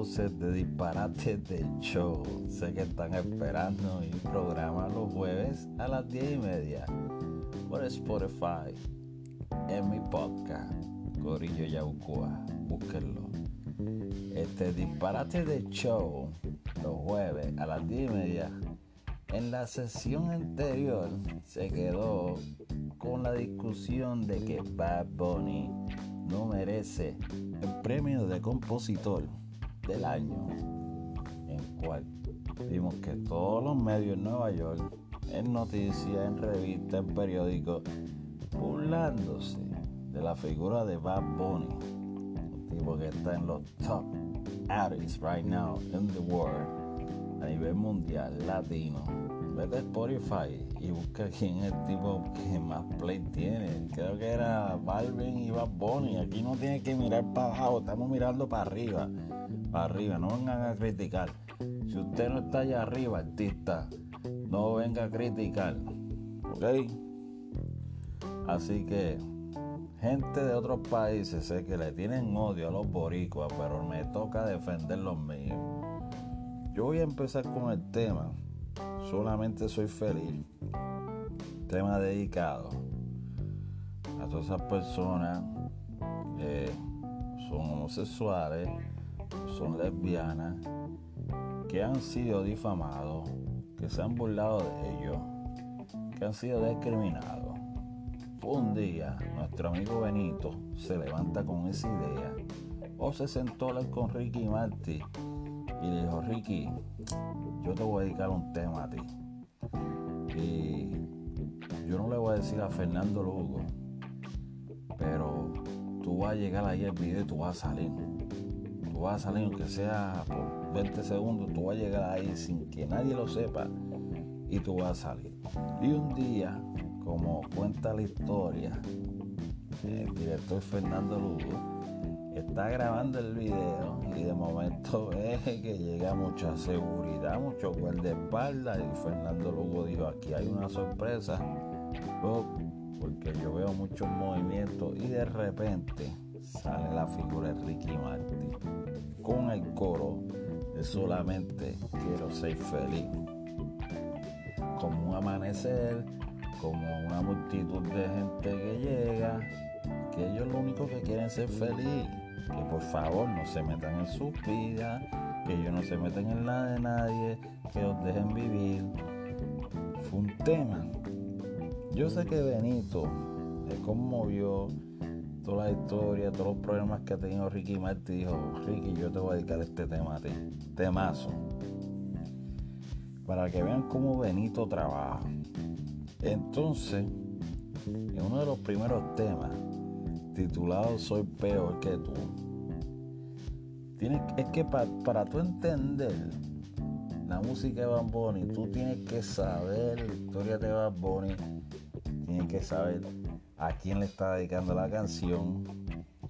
entonces de Disparate de Show. Sé que están esperando mi programa los jueves a las 10 y media por Spotify en mi podcast Corillo Yaucua. Búsquenlo. Este Disparate de Show los jueves a las 10 y media. En la sesión anterior se quedó con la discusión de que Bad Bunny no merece el premio de compositor del año, en cual vimos que todos los medios en Nueva York, en noticias, en revistas, en periódicos, burlándose de la figura de Bad Bunny, un tipo que está en los top artists right now in the world, a nivel mundial, latino vete a Spotify y busca quién es el tipo que más play tiene. Creo que era Balvin y Bad Bunny. Aquí no tiene que mirar para abajo, estamos mirando para arriba. Arriba, no vengan a criticar. Si usted no está allá arriba, artista, no venga a criticar. ¿Ok? Así que, gente de otros países, sé que le tienen odio a los boricuas, pero me toca defender los míos. Yo voy a empezar con el tema solamente soy feliz. Tema dedicado a todas esas personas que son homosexuales, son lesbianas, que han sido difamados, que se han burlado de ellos, que han sido discriminados. Un día nuestro amigo Benito se levanta con esa idea o se sentó con Ricky Marty y le dijo, Ricky, yo te voy a dedicar un tema a ti. Y yo no le voy a decir a Fernando Lugo, pero tú vas a llegar ahí al video y tú vas a salir. Tú vas a salir, aunque sea por 20 segundos, tú vas a llegar ahí sin que nadie lo sepa y tú vas a salir. Y un día, como cuenta la historia, el director Fernando Lugo, está grabando el video y de momento ve que llega mucha seguridad, mucho guardaespaldas y Fernando Lugo dijo, aquí hay una sorpresa, porque yo veo muchos movimientos y de repente sale la figura de Ricky Martin con el coro de solamente quiero ser feliz. Como un amanecer, como una multitud de gente que llega, que ellos lo único que quieren es ser feliz que por favor no se metan en su vida, que ellos no se metan en la de nadie, que los dejen vivir. Fue un tema. Yo sé que Benito le conmovió toda la historia, todos los problemas que ha tenido Ricky Martin. Dijo, Ricky, yo te voy a dedicar este tema a ti. Temazo. Para que vean cómo Benito trabaja. Entonces, en uno de los primeros temas, titulado Soy peor que tú. Tienes, es que para tú entender la música de Bad Bunny, tú tienes que saber la historia de Bad Bunny, tienes que saber a quién le está dedicando la canción,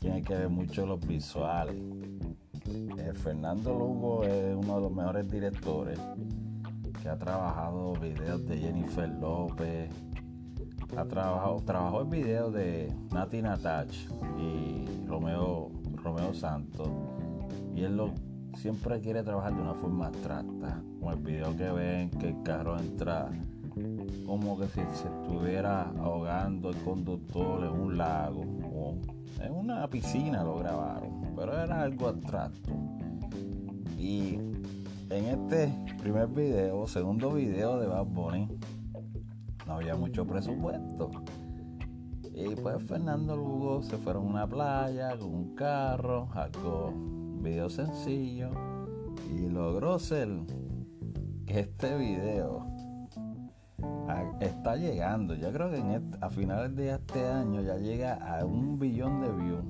tienes que ver mucho los visuales. Eh, Fernando Lugo es uno de los mejores directores que ha trabajado videos de Jennifer López, ha trabajado, trabajó en videos de Nati Natach y Romeo, Romeo Santos. Y él lo, siempre quiere trabajar de una forma abstracta. Como el video que ven que el carro entra como que si se estuviera ahogando el conductor en un lago o en una piscina lo grabaron, pero era algo abstracto. Y en este primer video, segundo video de Bad Bunny, no había mucho presupuesto. Y pues Fernando Lugo se fueron a una playa con un carro, algo video sencillo y logró ser este video está llegando. Yo creo que a finales de este año ya llega a un billón de views.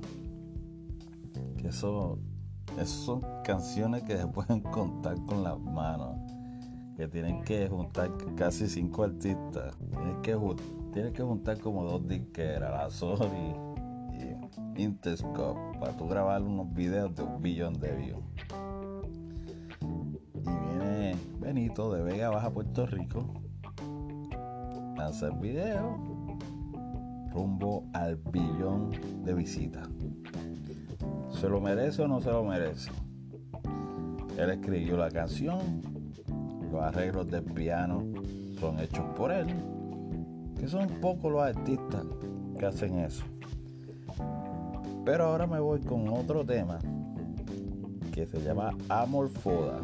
Que eso, eso son canciones que se pueden contar con las manos que tienen que juntar casi cinco artistas. Tienen que, tienen que juntar como dos disqueras, la Sony y Interscope, para tú grabar unos videos de un billón de views. Y viene Benito de Vega Baja, Puerto Rico, a hacer video rumbo al billón de visitas. ¿Se lo merece o no se lo merece? Él escribió la canción, los arreglos del piano son hechos por él, que son pocos los artistas que hacen eso. Pero ahora me voy con otro tema que se llama Amor Foda,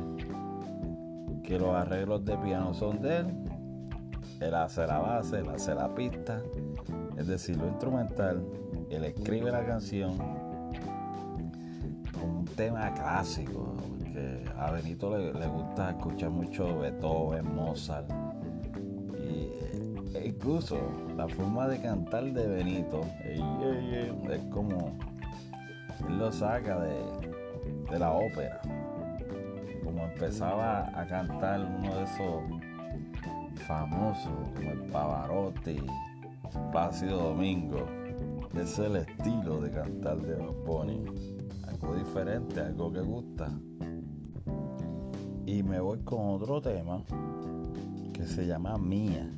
que los arreglos de piano son de él, él hace la base, él hace la pista, es decir, lo instrumental, él escribe la canción, un tema clásico, porque a Benito le, gusta escuchar mucho Beethoven, Mozart, y e incluso la forma de cantar de Benito es como él lo saca de, de la ópera, como empezaba a cantar uno de esos famosos como el Pavarotti Plácido Domingo. Es el estilo de cantar de Bad Algo diferente, algo que gusta. Y me voy con otro tema que se llama Mía,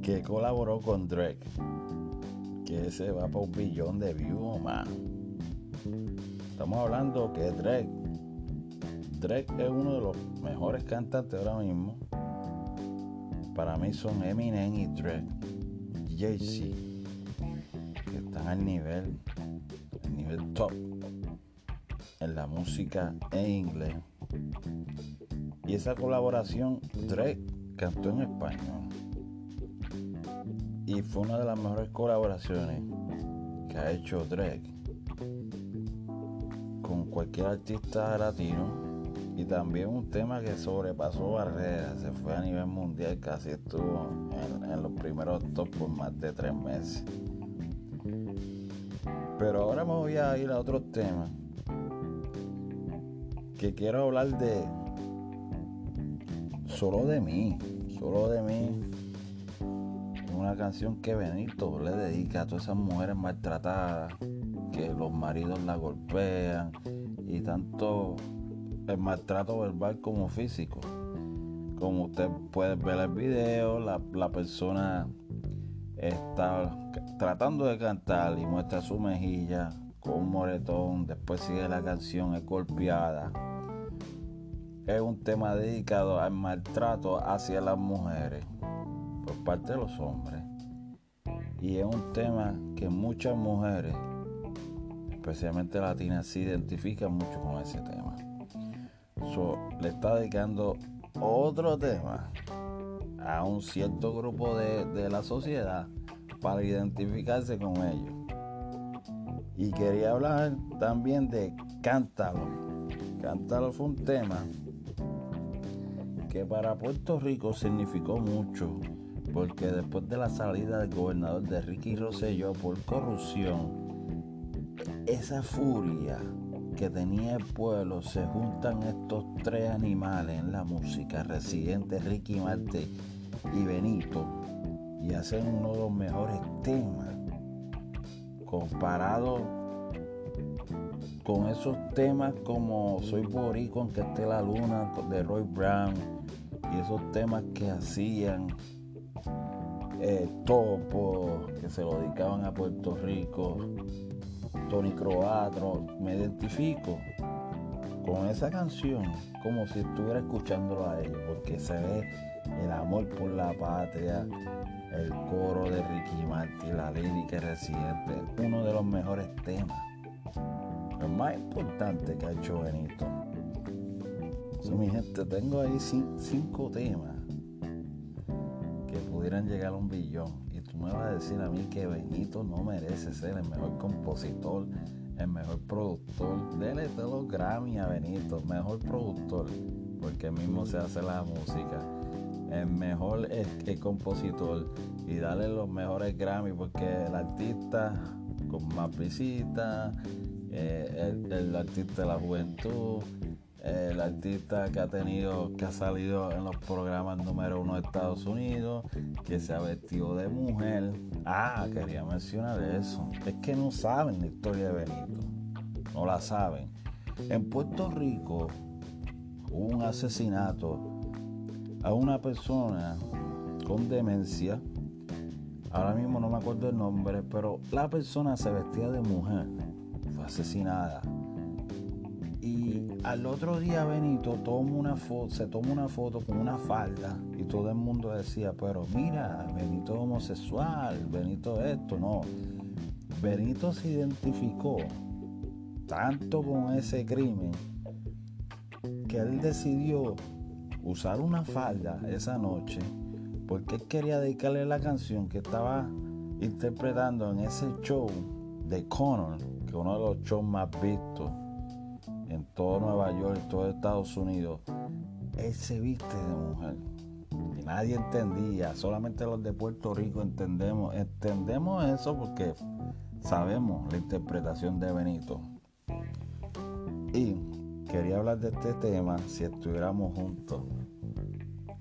que colaboró con Drake, que ese va para un billón de views más. Estamos hablando que Drake, Drake es uno de los mejores cantantes ahora mismo. Para mí son Eminem y Drake. Jay-Z, que están al nivel, al nivel top en la música en inglés. Y esa colaboración, Drake cantó en español. Y fue una de las mejores colaboraciones que ha hecho Drake con cualquier artista latino también un tema que sobrepasó barreras, se fue a nivel mundial, casi estuvo en, los primeros top por más de tres meses. Pero ahora me voy a ir a otro tema que quiero hablar de solo de mí, solo de mí. Una canción que Benito le dedica a todas esas mujeres maltratadas, que los maridos la golpean y tanto el maltrato verbal como físico. Como usted puede ver el video, la, persona está tratando de cantar y muestra su mejilla con un moretón, después sigue la canción, es golpeada. Es un tema dedicado al maltrato hacia las mujeres por parte de los hombres. Y es un tema que muchas mujeres, especialmente latinas, se identifican mucho con ese tema le está dedicando otro tema a un cierto grupo de, la sociedad para identificarse con ellos. Y quería hablar también de Cántalo. Cántalo fue un tema que para Puerto Rico significó mucho, porque después de la salida del gobernador de Ricky Rosselló por corrupción, esa furia que tenía el pueblo se juntan estos tres animales en la música, Residente, Ricky Marte y Benito, y hacen uno de los mejores temas comparado con esos temas como Soy Borico, aunque esté la luna de Roy Brown y esos temas que hacían eh, Topo, que se lo dedicaban a Puerto Rico, Tony Croatro, me identifico con esa canción como si estuviera escuchándolo a ellos, porque se ve el amor por la patria, el coro de Ricky Martin, la lírica residente, uno de los mejores temas, el más importante que ha hecho Benito. mi gente, tengo ahí cinco temas que pudieran llegar a un billón me vas a decir a mí que Benito no merece ser el mejor compositor, el mejor productor. Dele todos los Grammy a Benito, mejor productor, porque mismo se hace la música. El mejor el compositor y darle los mejores Grammy porque el artista con más visitas, eh, el artista de la juventud, el artista que ha tenido, que ha salido en los programas número uno de Estados Unidos, que se ha vestido de mujer. Ah, quería mencionar eso. Es que no saben la historia de Benito. No la saben. En Puerto Rico hubo un asesinato a una persona con demencia. Ahora mismo no me acuerdo el nombre, pero la persona se vestía de mujer. Fue asesinada Y al otro día Benito toma una foto, se toma una foto con una falda y todo el mundo decía, pero mira, Benito homosexual, Benito esto, no. Benito se identificó tanto con ese crimen que él decidió usar una falda esa noche porque él quería dedicarle la canción que estaba interpretando en ese show de Connor, que es uno de los shows más vistos en todo Nueva York, en todo Estados Unidos, él se viste de mujer. Y nadie entendía, solamente los de Puerto Rico entendemos, entendemos eso porque sabemos la interpretación de Benito. Y quería hablar de este tema si estuviéramos juntos.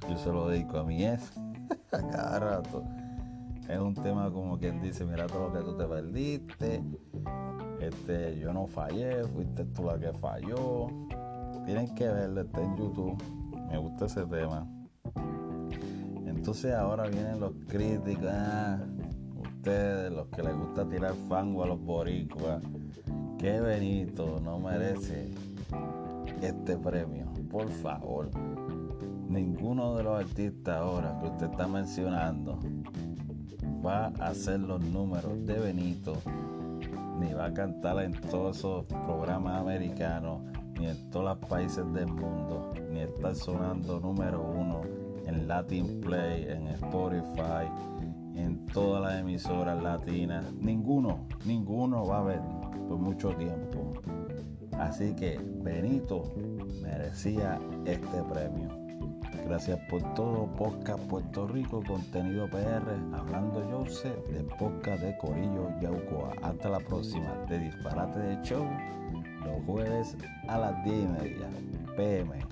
Yo se lo dedico a mi ex a cada rato. Es un tema como quien dice, mira todo lo que tú te perdiste, este, yo no fallé, fuiste tú la que falló. Tienen que verlo, está en YouTube. Me gusta ese tema. Entonces ahora vienen los críticos, ah, ustedes, los que les gusta tirar fango a los boricuas. Que Benito no merece este premio, por favor. Ninguno de los artistas ahora que usted está mencionando va a hacer los números de Benito ni va a cantar en todos esos programas americanos, ni en todos los países del mundo, ni está sonando número uno en Latin Play, en Spotify, en todas las emisoras latinas. Ninguno, ninguno va a ver por mucho tiempo. Así que Benito merecía este premio. Gracias por todo, Podcast Puerto Rico, contenido PR, hablando Jose de podcast de Corillo Yaucoa. Hasta la próxima, de Disparate de Show, los jueves a las 10 y media, PM.